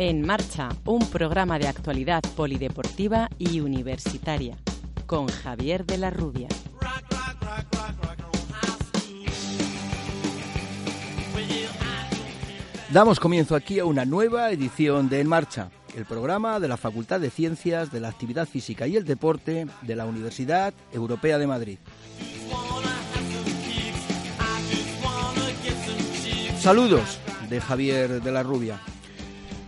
En marcha, un programa de actualidad polideportiva y universitaria con Javier de la Rubia. Damos comienzo aquí a una nueva edición de En Marcha, el programa de la Facultad de Ciencias de la Actividad Física y el Deporte de la Universidad Europea de Madrid. Saludos de Javier de la Rubia.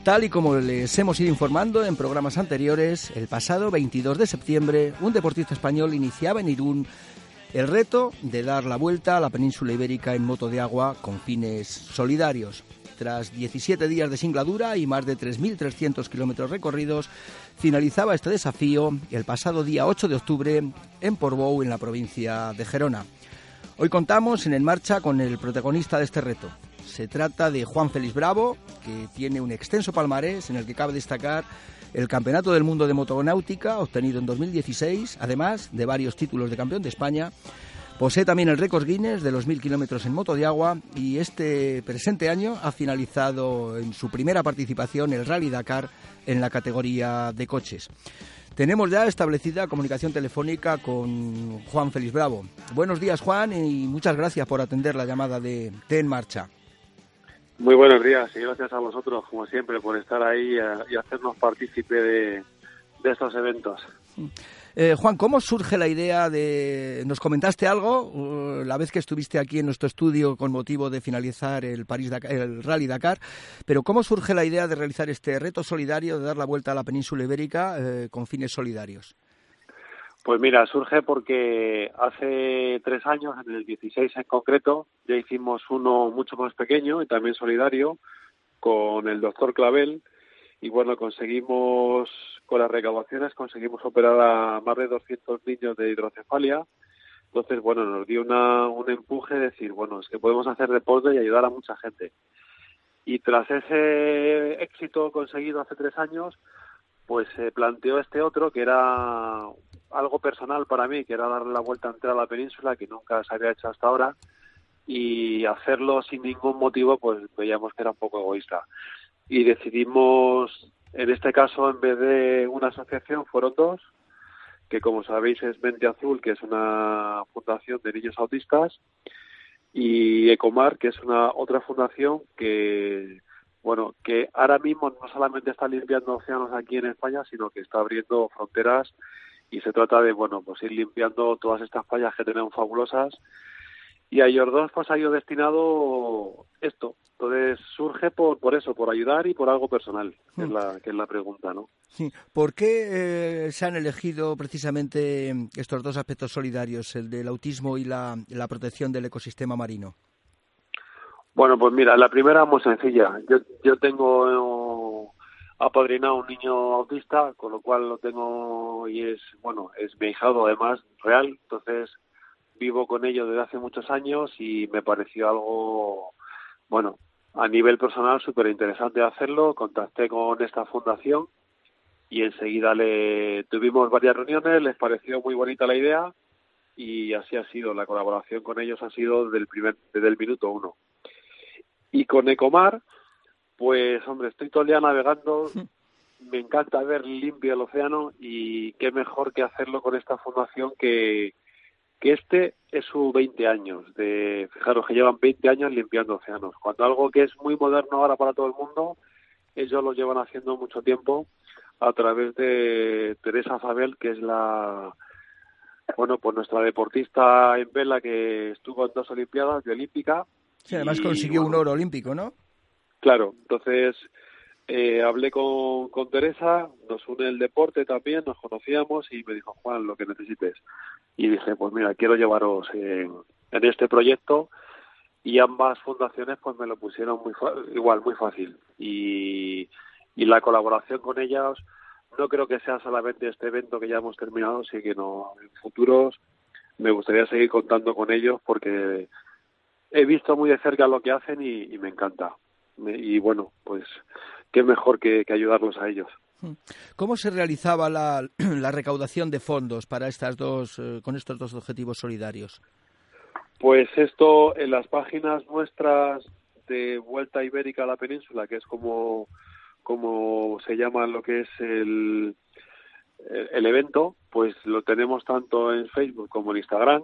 Tal y como les hemos ido informando en programas anteriores, el pasado 22 de septiembre un deportista español iniciaba en Irún el reto de dar la vuelta a la península ibérica en moto de agua con fines solidarios. Tras 17 días de singladura y más de 3.300 kilómetros recorridos, finalizaba este desafío el pasado día 8 de octubre en Portbou, en la provincia de Gerona. Hoy contamos en En Marcha con el protagonista de este reto. Se trata de Juan Félix Bravo, que tiene un extenso palmarés en el que cabe destacar el Campeonato del Mundo de Motonáutica, obtenido en 2016, además de varios títulos de campeón de España, Posee también el récord Guinness de los mil kilómetros en moto de agua y este presente año ha finalizado en su primera participación el Rally Dakar en la categoría de coches. Tenemos ya establecida comunicación telefónica con Juan Félix Bravo. Buenos días, Juan, y muchas gracias por atender la llamada de T en Marcha. Muy buenos días y gracias a vosotros, como siempre, por estar ahí y hacernos partícipe de, estos eventos. Eh, Juan, ¿cómo surge la idea de... Nos comentaste algo uh, la vez que estuviste aquí en nuestro estudio con motivo de finalizar el, París el Rally Dakar, pero ¿cómo surge la idea de realizar este reto solidario, de dar la vuelta a la península ibérica eh, con fines solidarios? Pues mira, surge porque hace tres años, en el 16 en concreto, ya hicimos uno mucho más pequeño y también solidario con el doctor Clavel, y bueno, conseguimos, con las recaudaciones, conseguimos operar a más de 200 niños de hidrocefalia. Entonces, bueno, nos dio una, un empuje de decir, bueno, es que podemos hacer deporte y ayudar a mucha gente. Y tras ese éxito conseguido hace tres años, pues se planteó este otro que era algo personal para mí, que era darle la vuelta entera a la península, que nunca se había hecho hasta ahora, y hacerlo sin ningún motivo, pues veíamos que era un poco egoísta. Y decidimos, en este caso, en vez de una asociación, fueron dos, que como sabéis es Mente Azul, que es una fundación de niños autistas, y Ecomar, que es una otra fundación que, bueno, que ahora mismo no solamente está limpiando océanos aquí en España, sino que está abriendo fronteras y se trata de, bueno, pues ir limpiando todas estas fallas que tenemos fabulosas y a dos pues ha ido destinado esto. Entonces surge por, por eso, por ayudar y por algo personal, que, es, hmm. la, que es la pregunta, ¿no? Sí. ¿Por qué eh, se han elegido precisamente estos dos aspectos solidarios, el del autismo y la, la protección del ecosistema marino? Bueno, pues mira, la primera muy sencilla. Yo, yo tengo apadrinado un niño autista, con lo cual lo tengo y es, bueno, es mi hijado además real, entonces vivo con ellos desde hace muchos años y me pareció algo, bueno, a nivel personal súper interesante hacerlo. Contacté con esta fundación y enseguida le tuvimos varias reuniones, les pareció muy bonita la idea y así ha sido. La colaboración con ellos ha sido desde el, primer, desde el minuto uno. Y con Ecomar, pues hombre, estoy todo el día navegando, me encanta ver limpio el océano y qué mejor que hacerlo con esta fundación que, que este es su 20 años, de, fijaros que llevan 20 años limpiando océanos, cuando algo que es muy moderno ahora para todo el mundo, ellos lo llevan haciendo mucho tiempo a través de Teresa Fabel, que es la, bueno, pues nuestra deportista en vela que estuvo en dos Olimpiadas de Olímpica. Sí, además consiguió un oro olímpico, ¿no? Claro, entonces eh, hablé con, con Teresa, nos une el deporte también, nos conocíamos y me dijo, Juan, lo que necesites. Y dije, pues mira, quiero llevaros en, este proyecto y ambas fundaciones pues me lo pusieron muy igual muy fácil y, y la colaboración con ellas no creo que sea solamente este evento que ya hemos terminado, sino que no, en futuros me gustaría seguir contando con ellos porque he visto muy de cerca lo que hacen y, me encanta. y bueno, pues qué mejor que, ayudarlos a ellos. ¿Cómo se realizaba la, la recaudación de fondos para estas dos, eh, con estos dos objetivos solidarios? Pues esto en las páginas nuestras de Vuelta Ibérica a la Península, que es como como se llama lo que es el, el evento, pues lo tenemos tanto en Facebook como en Instagram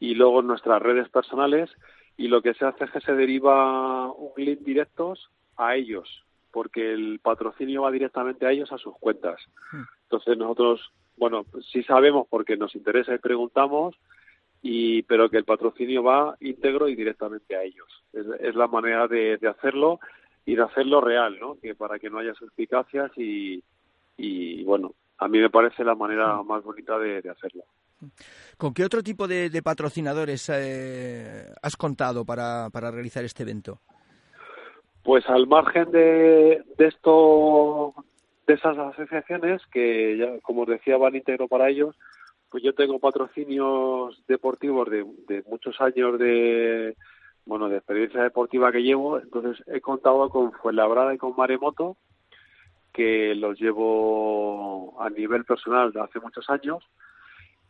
y luego nuestras redes personales y lo que se hace es que se deriva un link directos a ellos porque el patrocinio va directamente a ellos a sus cuentas. Entonces nosotros, bueno, sí sabemos porque nos interesa y preguntamos, y pero que el patrocinio va íntegro y directamente a ellos. Es, la manera de, de hacerlo y de hacerlo real, ¿no? Que para que no haya suspicacias y, y bueno, a mí me parece la manera más bonita de, hacerlo. ¿Con qué otro tipo de, patrocinadores eh, has contado para, realizar este evento? Pues al margen de, de esto, de esas asociaciones que, como os decía, van íntegro para ellos, pues yo tengo patrocinios deportivos de, de muchos años de, bueno, de experiencia deportiva que llevo, entonces he contado con Fuenlabrada y con Maremoto, que los llevo a nivel personal de hace muchos años,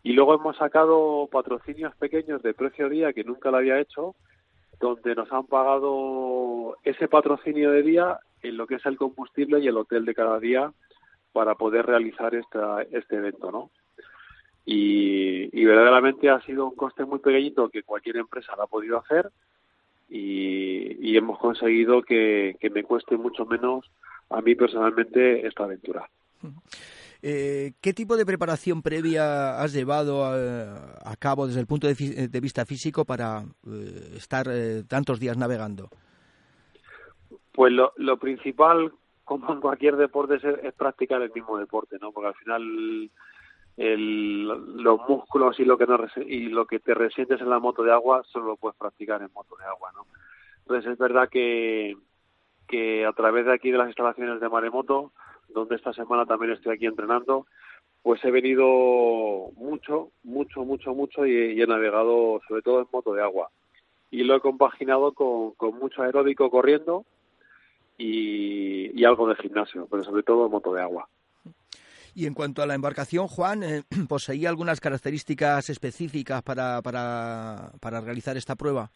y luego hemos sacado patrocinios pequeños de precio día que nunca lo había hecho, donde nos han pagado ese patrocinio de día en lo que es el combustible y el hotel de cada día para poder realizar esta, este evento, ¿no? Y, verdaderamente ha sido un coste muy pequeñito que cualquier empresa lo ha podido hacer y, hemos conseguido que, me cueste mucho menos a mí personalmente esta aventura. Eh, ¿Qué tipo de preparación previa has llevado a, cabo desde el punto de, vista físico para eh, estar eh, tantos días navegando? Pues lo, lo, principal, como en cualquier deporte, es, es, practicar el mismo deporte, ¿no? Porque al final el, los músculos y lo que no y lo que te resientes en la moto de agua solo lo puedes practicar en moto de agua no entonces es verdad que que a través de aquí de las instalaciones de maremoto donde esta semana también estoy aquí entrenando pues he venido mucho mucho mucho mucho y, he navegado sobre todo en moto de agua y lo he compaginado con, con mucho aeróbico corriendo y, y algo de gimnasio pero sobre todo en moto de agua y en cuanto a la embarcación, Juan, eh, ¿poseía algunas características específicas para, para, para realizar esta prueba?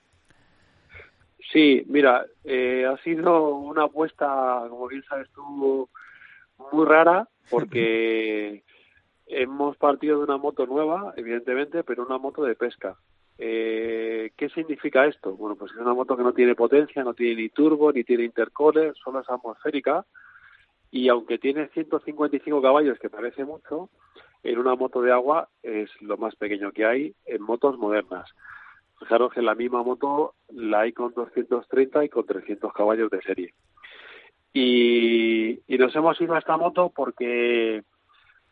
Sí, mira, eh, ha sido una apuesta, como bien sabes tú, muy rara, porque hemos partido de una moto nueva, evidentemente, pero una moto de pesca. Eh, ¿Qué significa esto? Bueno, pues es una moto que no tiene potencia, no tiene ni turbo, ni tiene intercooler, solo es atmosférica y aunque tiene 155 caballos, que parece mucho, en una moto de agua es lo más pequeño que hay en motos modernas. Fijaros que la misma moto la hay con 230 y con 300 caballos de serie. Y, nos hemos ido a esta moto porque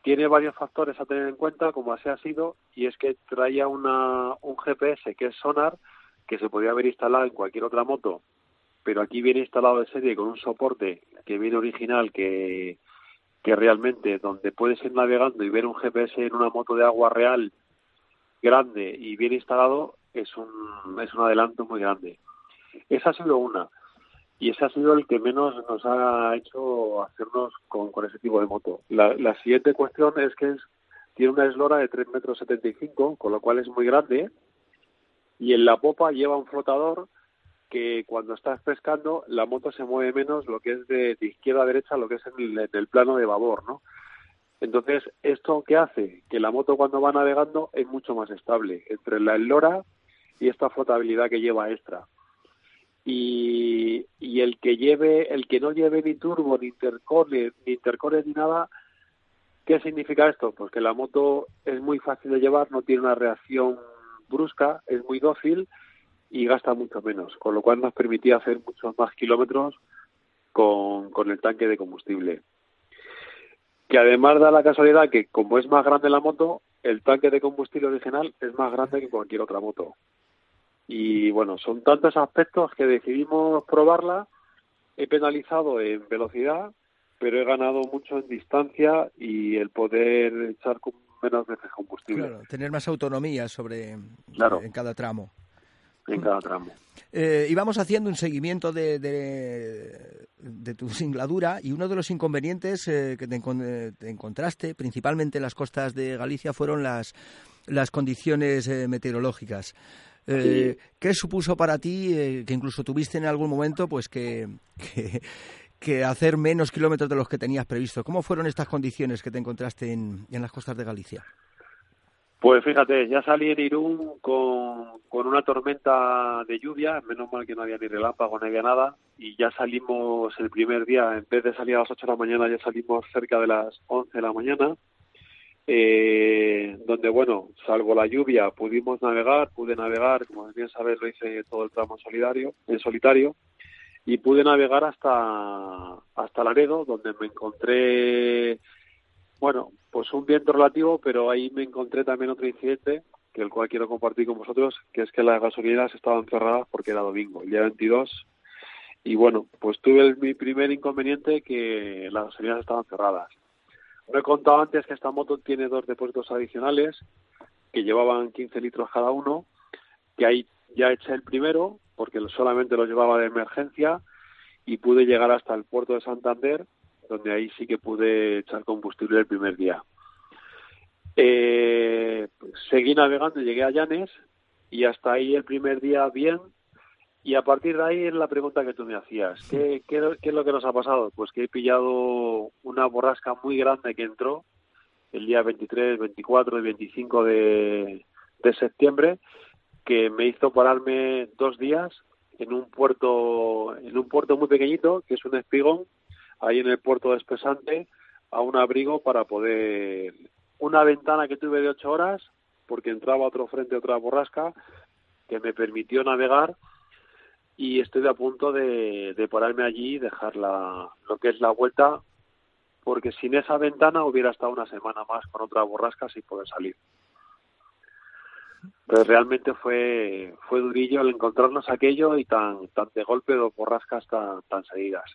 tiene varios factores a tener en cuenta, como así ha sido, y es que traía una, un GPS que es sonar, que se podía haber instalado en cualquier otra moto pero aquí viene instalado de serie con un soporte que viene original que, que realmente donde puedes ir navegando y ver un GPS en una moto de agua real grande y bien instalado es un, es un adelanto muy grande. Esa ha sido una. Y ese ha sido el que menos nos ha hecho hacernos con, ese tipo de moto. La, siguiente cuestión es que es, tiene una eslora de 3 metros 75, con lo cual es muy grande. Y en la popa lleva un flotador que cuando estás pescando la moto se mueve menos lo que es de, izquierda a derecha, lo que es en el, plano de babor, ¿no? Entonces, ¿esto qué hace? Que la moto cuando va navegando es mucho más estable entre la elora y esta flotabilidad que lleva extra. Y, el que lleve, el que no lleve ni turbo, ni intercore, ni intercore ni nada, ¿qué significa esto? Pues que la moto es muy fácil de llevar, no tiene una reacción brusca, es muy dócil y gasta mucho menos, con lo cual nos permitía hacer muchos más kilómetros con el tanque de combustible. Que además da la casualidad que como es más grande la moto, el tanque de combustible original es más grande que cualquier otra moto. Y bueno, son tantos aspectos que decidimos probarla. He penalizado en velocidad, pero he ganado mucho en distancia y el poder echar con menos veces combustible. Claro, tener más autonomía sobre Claro. en cada tramo. en cada tramo. Eh, íbamos haciendo un seguimiento de, de, de tu singladura y uno de los inconvenientes eh, que te, eh, te encontraste, principalmente en las costas de Galicia, fueron las, las condiciones eh, meteorológicas. Eh, ¿Qué supuso para ti, eh, que incluso tuviste en algún momento, pues que, que, que hacer menos kilómetros de los que tenías previsto? ¿Cómo fueron estas condiciones que te encontraste en, en las costas de Galicia? Pues fíjate, ya salí en Irún con, con una tormenta de lluvia, menos mal que no había ni relámpago, no había nada, y ya salimos el primer día, en vez de salir a las 8 de la mañana, ya salimos cerca de las 11 de la mañana, eh, donde, bueno, salvo la lluvia, pudimos navegar, pude navegar, como bien sabes, lo hice todo el tramo solidario, en solitario, y pude navegar hasta, hasta Laredo, donde me encontré bueno, pues un viento relativo, pero ahí me encontré también otro incidente, que el cual quiero compartir con vosotros, que es que las gasolineras estaban cerradas porque era domingo, el día 22. Y bueno, pues tuve mi primer inconveniente que las gasolineras estaban cerradas. No he contado antes que esta moto tiene dos depósitos adicionales que llevaban 15 litros cada uno, que ahí ya eché el primero porque solamente lo llevaba de emergencia y pude llegar hasta el puerto de Santander donde ahí sí que pude echar combustible el primer día. Eh, seguí navegando, llegué a Llanes y hasta ahí el primer día bien. Y a partir de ahí es la pregunta que tú me hacías. ¿Qué, qué, qué es lo que nos ha pasado? Pues que he pillado una borrasca muy grande que entró el día 23, 24 y 25 de, de septiembre que me hizo pararme dos días en un puerto en un puerto muy pequeñito que es un espigón ahí en el puerto de Espesante a un abrigo para poder una ventana que tuve de ocho horas porque entraba otro frente otra borrasca que me permitió navegar y estoy a punto de, de pararme allí y dejar la, lo que es la vuelta porque sin esa ventana hubiera estado una semana más con otra borrasca sin poder salir. Pero realmente fue fue durillo el encontrarnos aquello y tan tan de golpe dos borrascas tan tan seguidas.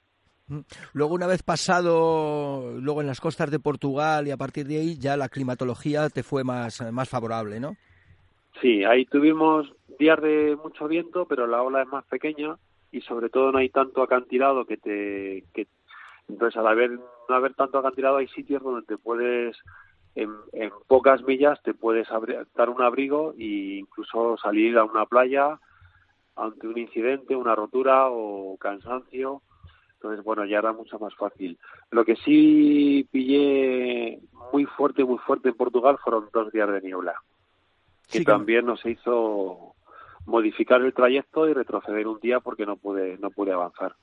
Mm. Luego, una vez pasado, luego en las costas de Portugal y a partir de ahí, ya la climatología te fue más, más favorable, ¿no? Sí, ahí tuvimos días de mucho viento, pero la ola es más pequeña y sobre todo no hay tanto acantilado que te que entonces al haber no haber tanto acantilado hay sitios donde te puedes en, en pocas millas te puedes abri- dar un abrigo e incluso salir a una playa ante un incidente, una rotura o cansancio. Entonces, bueno, ya era mucho más fácil. Lo que sí pillé muy fuerte, muy fuerte en Portugal fueron dos días de niebla que Sí, que- también nos hizo modificar el trayecto y retroceder un día porque no pude no pude avanzar.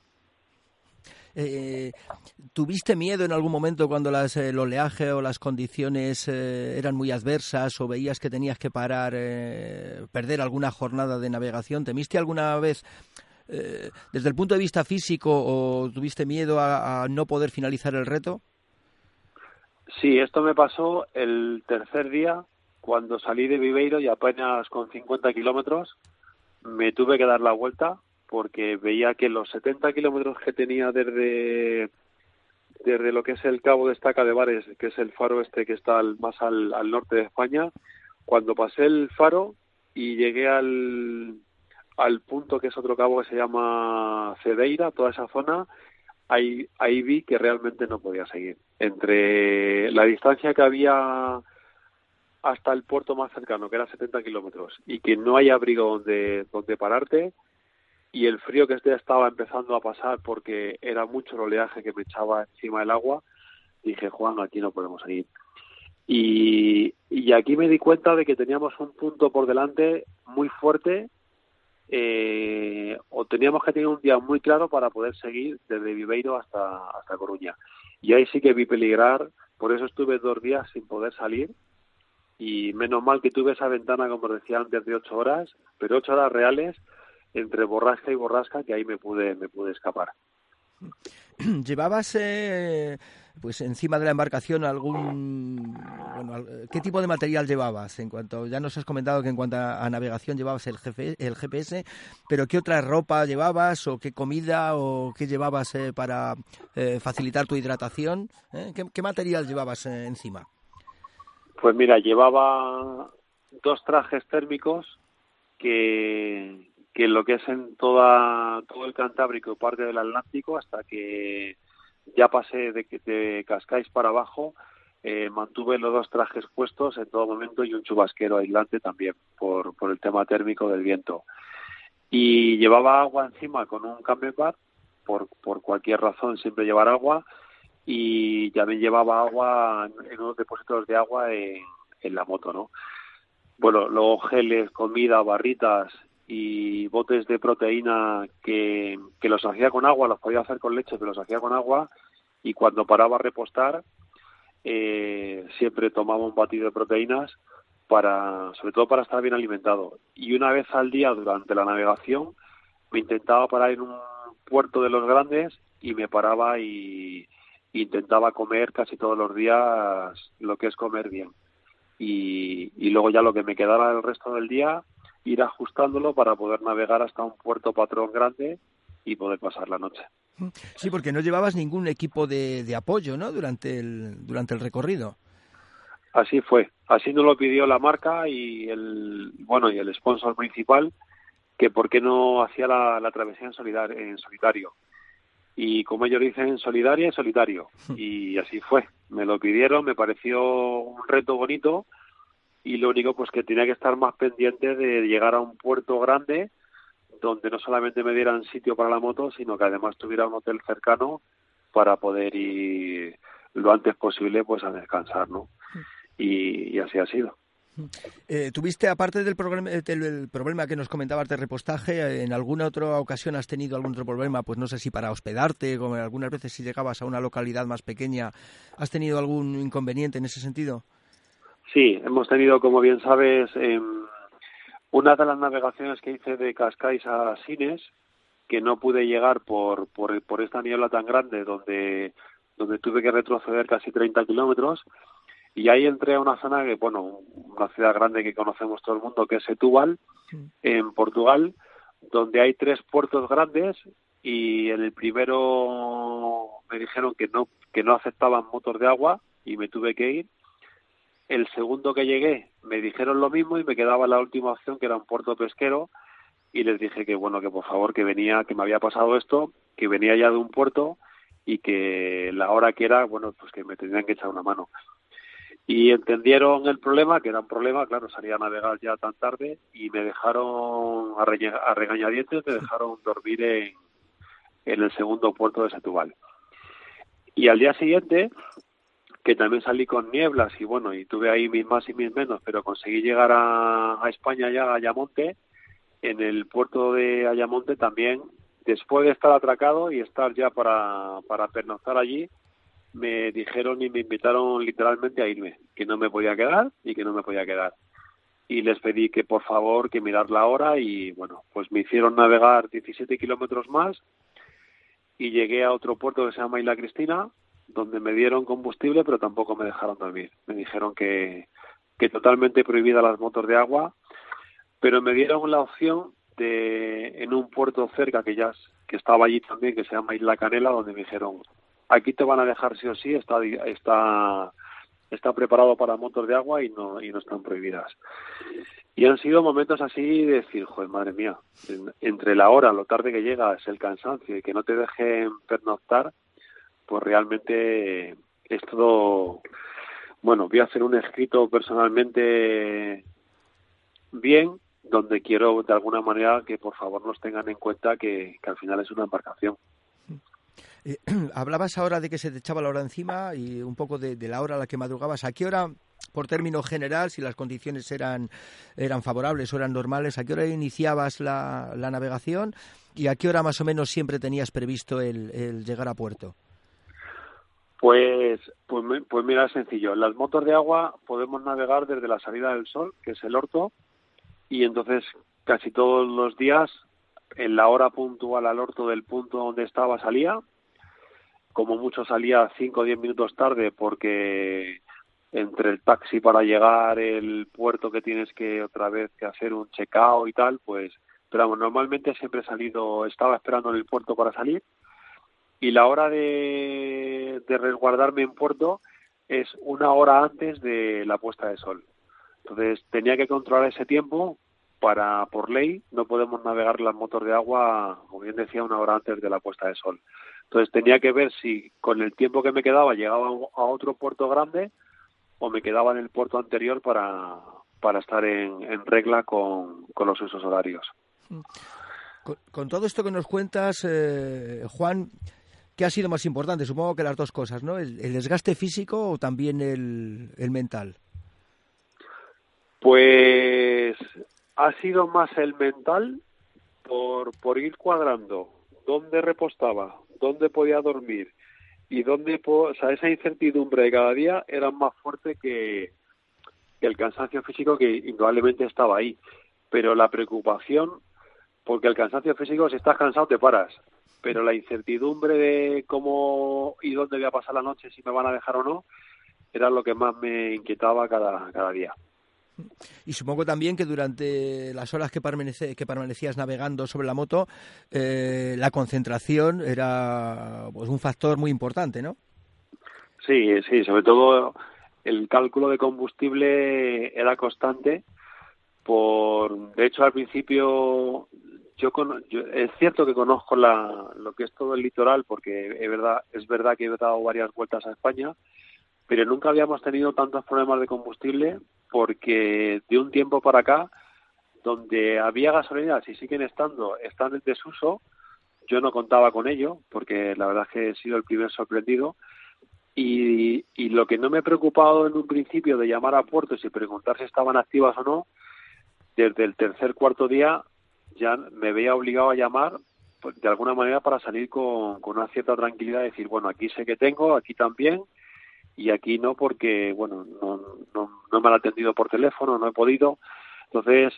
Eh, ¿Tuviste miedo en algún momento cuando las, eh, el oleaje o las condiciones eh, eran muy adversas o veías que tenías que parar, eh, perder alguna jornada de navegación? ¿Temiste alguna vez, eh, desde el punto de vista físico, o tuviste miedo a, a no poder finalizar el reto? Sí, esto me pasó el tercer día cuando salí de Viveiro y apenas con 50 kilómetros me tuve que dar la vuelta porque veía que los 70 kilómetros que tenía desde desde lo que es el Cabo de Estaca de Bares, que es el faro este que está al- más al, norte de España, cuando pasé el faro y llegué al, al punto que es otro cabo que se llama Cedeira, toda esa zona, ahí, ahí vi que realmente no podía seguir. Entre la distancia que había hasta el puerto más cercano, que era 70 kilómetros, y que no hay abrigo donde, donde pararte, y el frío que este estaba empezando a pasar porque era mucho el oleaje que me echaba encima del agua, dije, Juan, aquí no podemos seguir. Y, y aquí me di cuenta de que teníamos un punto por delante muy fuerte, eh, o teníamos que tener un día muy claro para poder seguir desde Viveiro hasta, hasta Coruña. Y ahí sí que vi peligrar, por eso estuve dos días sin poder salir, y menos mal que tuve esa ventana, como decía antes, de ocho horas, pero ocho horas reales entre borrasca y borrasca, que ahí me pude, me pude escapar. ¿Llevabas eh, pues encima de la embarcación algún bueno, qué tipo de material llevabas en cuanto ya nos has comentado que en cuanto a, navegación llevabas el, el GPS pero qué otra ropa llevabas o qué comida o qué llevabas eh, para eh, facilitar tu hidratación ¿Qué, material llevabas encima pues mira llevaba dos trajes térmicos que que lo que es en toda todo el Cantábrico y parte del Atlántico hasta que ya pasé de, de Cascais para abajo. Eh, mantuve los dos trajes puestos en todo momento y un chubasquero aislante también por, por el tema térmico del viento. Y llevaba agua encima con un bar por, por cualquier razón siempre llevar agua y ya me llevaba agua en, unos depósitos de agua en, la moto no bueno luego geles comida barritas y botes de proteína que, que los hacía con agua, los podía hacer con leche, pero los hacía con agua y cuando paraba a repostar eh, siempre tomaba un batido de proteínas para, sobre todo para estar bien alimentado. Y una vez al día durante la navegación me intentaba parar en un puerto de los grandes y me paraba y intentaba comer casi todos los días lo que es comer bien. Y, y luego ya lo que me quedara el resto del día ir ajustándolo para poder navegar hasta un puerto patrón grande y poder pasar la noche. Sí, porque no llevabas ningún equipo de, de apoyo, ¿no? Durante el, durante el recorrido. Así fue. Así nos lo pidió la marca y el, bueno, y el sponsor principal, que por qué no hacía la, la travesía en, en solitario. Y como ellos dicen, solidaria y solitario. Y así fue. Me lo pidieron, me pareció un reto bonito y lo único pues que tenía que estar más pendiente de llegar a un puerto grande donde no solamente me dieran sitio para la moto, sino que además tuviera un hotel cercano para poder ir lo antes posible pues a descansar, ¿no? Y, así ha sido. Eh, ¿Tuviste, aparte del, problema, del problema que nos comentabas de repostaje, en alguna otra ocasión has tenido algún otro problema? Pues no sé si para hospedarte, como algunas veces si llegabas a una localidad más pequeña, ¿has tenido algún inconveniente en ese sentido? Sí, hemos tenido, como bien sabes, eh, una de las navegaciones que hice de Cascais a Sines, que no pude llegar por, por, por esta niebla tan grande, donde, donde tuve que retroceder casi 30 kilómetros, y ahí entré a una zona que, bueno, una ciudad grande que conocemos todo el mundo, que es Setúbal, en Portugal, donde hay tres puertos grandes y en el primero me dijeron que no que no aceptaban motor de agua y me tuve que ir. El segundo que llegué me dijeron lo mismo y me quedaba la última opción que era un puerto pesquero y les dije que bueno que por favor que venía que me había pasado esto que venía ya de un puerto y que la hora que era bueno pues que me tenían que echar una mano y entendieron el problema que era un problema claro salía a navegar ya tan tarde y me dejaron a, regañadientes me dejaron dormir en, en el segundo puerto de Setúbal. Y al día siguiente que también salí con nieblas y bueno, y tuve ahí mis más y mis menos, pero conseguí llegar a, España ya, a Ayamonte, en el puerto de Ayamonte también, después de estar atracado y estar ya para, para pernoctar allí, me dijeron y me invitaron literalmente a irme, que no me podía quedar y que no me podía quedar. Y les pedí que por favor que mirar la hora y bueno, pues me hicieron navegar 17 kilómetros más y llegué a otro puerto que se llama Isla Cristina, donde me dieron combustible, pero tampoco me dejaron dormir. Me dijeron que, que totalmente prohibida las motos de agua, pero me dieron la opción de en un puerto cerca que ya que estaba allí también, que se llama Isla Canela, donde me dijeron aquí te van a dejar sí o sí, está está está preparado para motos de agua y no y no están prohibidas. Y han sido momentos así de decir, joder, madre mía, entre la hora, lo tarde que llegas, el cansancio y que no te dejen pernoctar, pues realmente es todo, bueno, voy a hacer un escrito personalmente bien, donde quiero de alguna manera que por favor nos tengan en cuenta que, al final es una embarcación. Eh, hablabas ahora de que se te echaba la hora encima y un poco de, la hora a la que madrugabas. ¿A qué hora, por término general, si las condiciones eran, eran favorables o eran normales, a qué hora iniciabas la, la navegación y a qué hora más o menos siempre tenías previsto el llegar a puerto? Pues, pues, pues mira, sencillo. En las motos de agua podemos navegar desde la salida del sol, que es el orto, y entonces casi todos los días, en la hora puntual al orto del punto donde estaba salía, como mucho salía 5 o 10 minutos tarde porque entre el taxi para llegar el puerto que tienes que otra vez que hacer un checkout y tal, pues pero normalmente siempre he salido, estaba esperando en el puerto para salir y la hora de, de resguardarme en puerto es una hora antes de la puesta de sol. Entonces tenía que controlar ese tiempo para, por ley, no podemos navegar las motos de agua, como bien decía, una hora antes de la puesta de sol. Entonces tenía que ver si con el tiempo que me quedaba llegaba a otro puerto grande o me quedaba en el puerto anterior para, para estar en, en regla con, con los usos horarios. Con, todo esto que nos cuentas, eh, Juan, ¿qué ha sido más importante? Supongo que las dos cosas, ¿no? ¿El, desgaste físico o también el, el mental? Pues ha sido más el mental por, por ir cuadrando dónde repostaba, dónde podía dormir y dónde, o sea, esa incertidumbre de cada día era más fuerte que, que el cansancio físico que indudablemente estaba ahí. Pero la preocupación, porque el cansancio físico, si estás cansado te paras, pero la incertidumbre de cómo y dónde voy a pasar la noche, si me van a dejar o no, era lo que más me inquietaba cada, cada día. Y supongo también que durante las horas que, permanecías navegando sobre la moto, eh, la concentración era pues, un factor muy importante, ¿no? Sí, sí, sobre todo el cálculo de combustible era constante. Por, de hecho, al principio yo, es cierto que conozco la, lo que es todo el litoral porque es verdad, es verdad que he dado varias vueltas a España, pero nunca habíamos tenido tantos problemas de combustible porque de un tiempo para acá, donde había gasolineras y siguen estando, están en desuso, yo no contaba con ello, porque la verdad es que he sido el primer sorprendido. Y, y lo que no me he preocupado en un principio de llamar a puertos y preguntar si estaban activas o no, desde el tercer cuarto día ya me veía obligado a llamar pues, de alguna manera para salir con, con una cierta tranquilidad y decir, bueno, aquí sé que tengo, aquí también, y aquí no porque, bueno, no, no, no me han atendido por teléfono, no he podido. Entonces,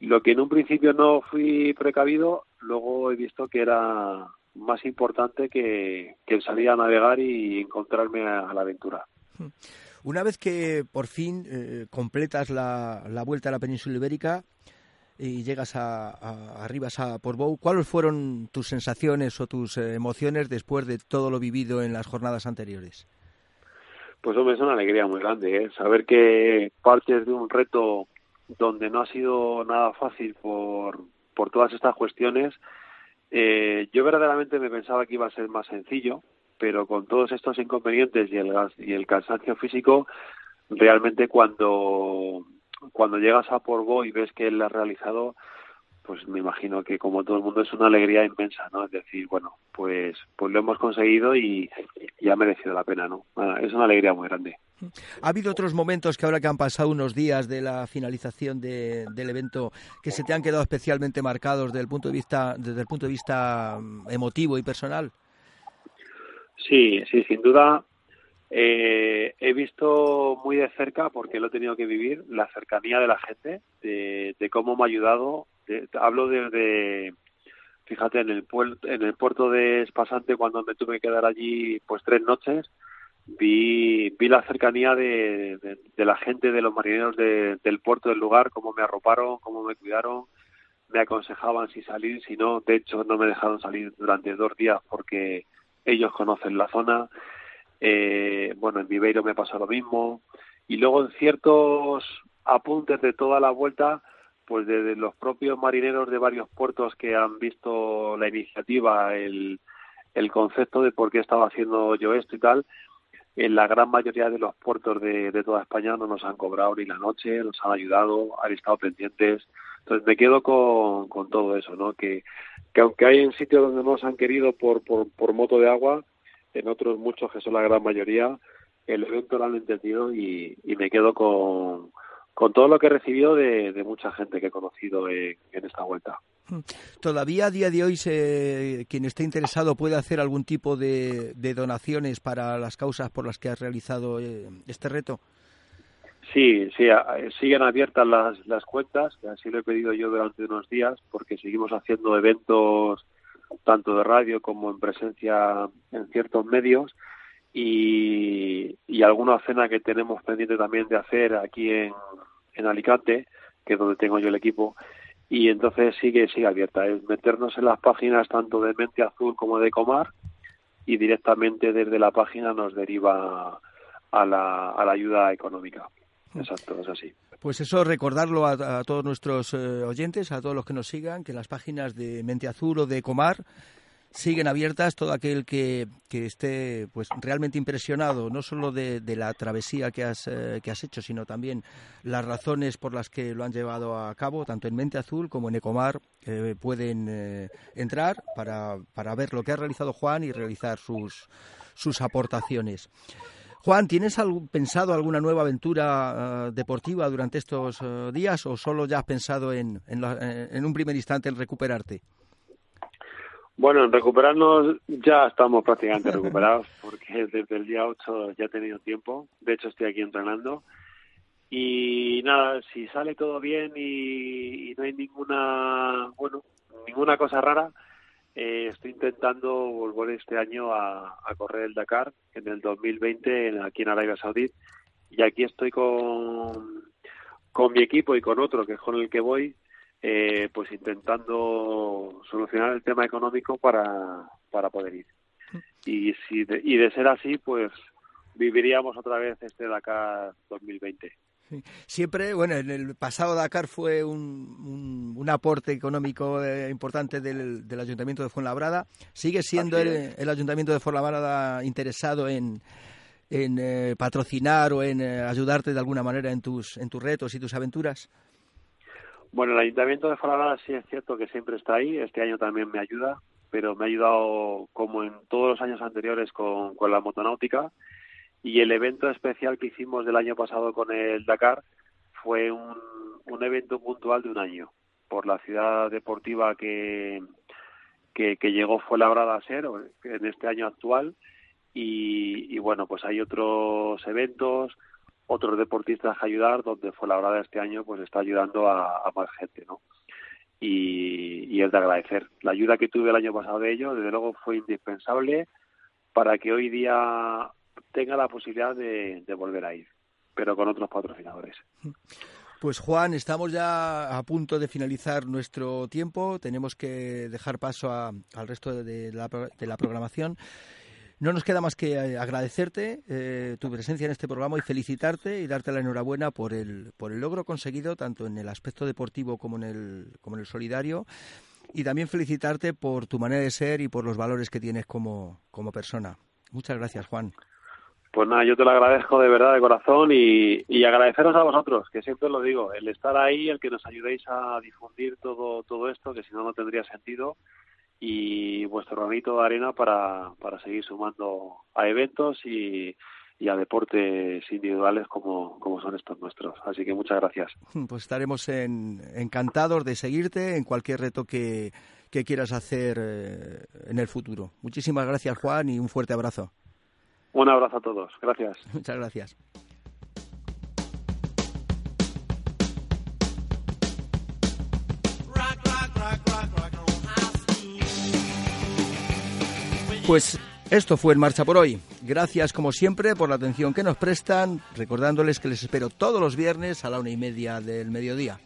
lo que en un principio no fui precavido, luego he visto que era más importante que, que salir a navegar y encontrarme a, la aventura. Una vez que por fin eh, completas la, la, vuelta a la península ibérica y llegas a, a arriba a Portbou, ¿cuáles fueron tus sensaciones o tus emociones después de todo lo vivido en las jornadas anteriores? Pues hombre, es una alegría muy grande, ¿eh? saber que partes de un reto donde no ha sido nada fácil por, por todas estas cuestiones. Eh, yo verdaderamente me pensaba que iba a ser más sencillo, pero con todos estos inconvenientes y el, y el cansancio físico, realmente cuando, cuando llegas a Porgo y ves que él ha realizado, pues me imagino que como todo el mundo es una alegría inmensa, ¿no? Es decir, bueno, pues pues lo hemos conseguido y, ha merecido la pena, ¿no? Es una alegría muy grande. ¿Ha habido otros momentos que ahora que han pasado unos días de la finalización de, del evento que se te han quedado especialmente marcados desde el punto de vista desde el punto de vista mm, emotivo y personal? Sí, sí, sin duda. Eh, he visto muy de cerca, porque lo he tenido que vivir, la cercanía de la gente, de, de cómo me ha ayudado hablo desde, fíjate, en el, puerto, en el puerto de Espasante, cuando me tuve que quedar allí pues tres noches, vi, vi la cercanía de, de, la gente, de los marineros del puerto del lugar, cómo me arroparon, cómo me cuidaron, me aconsejaban si salir, si no, de hecho no me dejaron salir durante dos días porque ellos conocen la zona. Eh, bueno, en Viveiro me pasó lo mismo. Y luego en ciertos apuntes de toda la vuelta, pues desde los propios marineros de varios puertos que han visto la iniciativa, el, el concepto de por qué estaba haciendo yo esto y tal, en la gran mayoría de los puertos de, de toda España no nos han cobrado ni la noche, nos han ayudado, han estado pendientes. Entonces me quedo con, con todo eso, ¿no? Que, que aunque hay en sitios donde no nos han querido por, por, por moto de agua, en otros muchos, que son la gran mayoría, el evento lo han entendido y, y me quedo con, con todo lo que he recibido de, mucha gente que he conocido en, esta vuelta. Hmm. ¿Todavía a día de hoy se, quien esté interesado puede hacer algún tipo de, donaciones para las causas por las que has realizado eh, este reto? Sí, sí, siguen abiertas las, las cuentas, así lo he pedido yo durante unos días, porque seguimos haciendo eventos tanto de radio como en presencia en ciertos medios y, y alguna cena que tenemos pendiente también de hacer aquí en, en Alicante, que es donde tengo yo el equipo, y entonces sigue sigue abierta es meternos en las páginas tanto de Mente Azul como de Comar y directamente desde la página nos deriva a la, a la ayuda económica. Exacto es así. Pues eso recordarlo a, todos nuestros eh, oyentes a todos los que nos sigan que las páginas de Mente Azul o de Comar siguen abiertas todo aquel que, que esté pues realmente impresionado no solo de, la travesía que has, eh, que has hecho sino también las razones por las que lo han llevado a cabo tanto en Mente Azul como en Ecomar eh, pueden eh, entrar para, para ver lo que ha realizado Juan y realizar sus, sus aportaciones. Juan, ¿tienes pensado alguna nueva aventura deportiva durante estos días o solo ya has pensado en, en, en un primer instante en recuperarte? Bueno, en recuperarnos ya estamos prácticamente recuperados porque desde el día 8 ya he tenido tiempo. De hecho, estoy aquí entrenando. Y nada, si sale todo bien y, no hay ninguna, bueno, ninguna cosa rara, eh, estoy intentando volver este año a, correr el Dakar en el 2020 aquí en Arabia Saudí. Y aquí estoy con, con mi equipo y con otro que es con el que voy eh, pues intentando solucionar el tema económico para, para poder ir. Y, si de, y de ser así, pues viviríamos otra vez este Dakar 2020. Siempre, bueno, en el pasado Dakar fue un, un, aporte económico eh, importante del, del, Ayuntamiento de Fuenlabrada. ¿Sigue siendo el, Ayuntamiento de Fuenlabrada interesado en, en eh, patrocinar o en ayudarte de alguna manera en tus, en tus retos y tus aventuras? Bueno, el Ayuntamiento de Fuenlabrada sí es cierto que siempre está ahí. Este año también me ayuda, pero me ha ayudado como en todos los años anteriores con, la motonáutica. Y el evento especial que hicimos del año pasado con el Dakar fue un, evento puntual de un año por la ciudad deportiva que, que, que llegó Fuenlabrada a ser en este año actual. Y, y bueno, pues hay otros eventos otros deportistas a ayudar, donde fue la hora de este año, pues está ayudando a, más gente, ¿no? Y, es de agradecer. La ayuda que tuve el año pasado de ellos, desde luego, fue indispensable para que hoy día tenga la posibilidad de, volver a ir, pero con otros patrocinadores. Pues Juan, estamos ya a punto de finalizar nuestro tiempo. Tenemos que dejar paso al resto de la, de la programación. No nos queda más que eh, agradecerte eh, tu presencia en este programa y felicitarte y darte la enhorabuena por el, por el logro conseguido tanto en el aspecto deportivo como en el, como en el solidario y también felicitarte por tu manera de ser y por los valores que tienes como, como persona. Muchas gracias, Juan. Pues nada, yo te lo agradezco de verdad, de corazón, y, y, agradeceros a vosotros, que siempre lo digo, el estar ahí, el que nos ayudéis a difundir todo, todo esto, que si no, no tendría sentido y vuestro granito de arena para, para seguir sumando a eventos y, y a deportes individuales como, como son estos nuestros. Así que muchas gracias. Pues estaremos encantados de seguirte en cualquier reto que, que quieras hacer eh, en el futuro. Muchísimas gracias, Juan, y un fuerte abrazo. Un abrazo a todos. Gracias. Muchas gracias. Pues esto fue En Marcha por hoy. Gracias como siempre por la atención que nos prestan, recordándoles que les espero todos los viernes a la una y media del mediodía.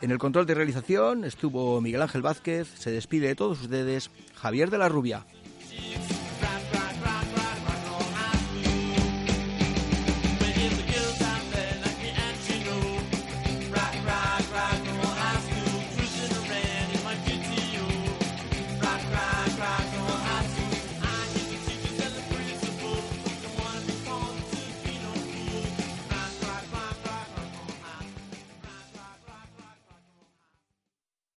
En el control de realización estuvo Miguel Ángel Vázquez, se despide de todos ustedes Javier de la Rubia.